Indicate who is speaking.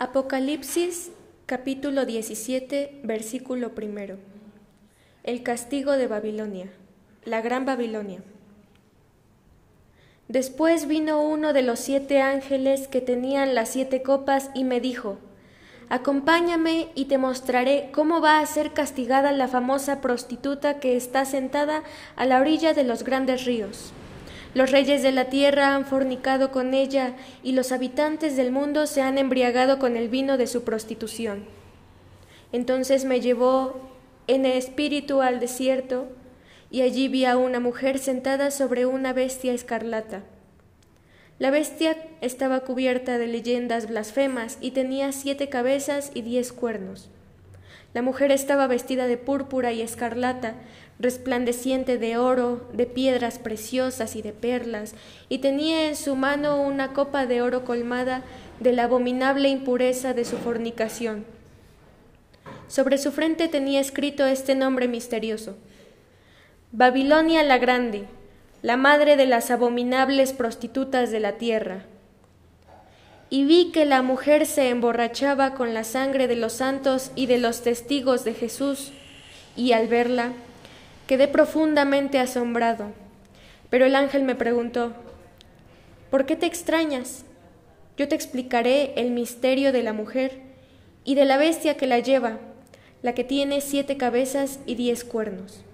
Speaker 1: Apocalipsis capítulo 17 versículo primero. El castigo de Babilonia, la gran Babilonia. Después vino uno de los siete ángeles que tenían las siete copas y me dijo, Acompáñame y te mostraré cómo va a ser castigada la famosa prostituta que está sentada a la orilla de los grandes ríos. Los reyes de la tierra han fornicado con ella y los habitantes del mundo se han embriagado con el vino de su prostitución. Entonces me llevó en espíritu al desierto y allí vi a una mujer sentada sobre una bestia escarlata la bestia estaba cubierta de leyendas blasfemas y tenía siete cabezas y diez cuernos. La mujer estaba vestida de púrpura y escarlata, resplandeciente de oro, de piedras preciosas y de perlas, y tenía en su mano una copa de oro colmada de la abominable impureza de su fornicación. Sobre su frente tenía escrito este nombre misterioso Babilonia la Grande, la madre de las abominables prostitutas de la tierra. Y vi que la mujer se emborrachaba con la sangre de los santos y de los testigos de Jesús, y al verla quedé profundamente asombrado. Pero el ángel me preguntó, ¿por qué te extrañas? Yo te explicaré el misterio de la mujer y de la bestia que la lleva, la que tiene siete cabezas y diez cuernos.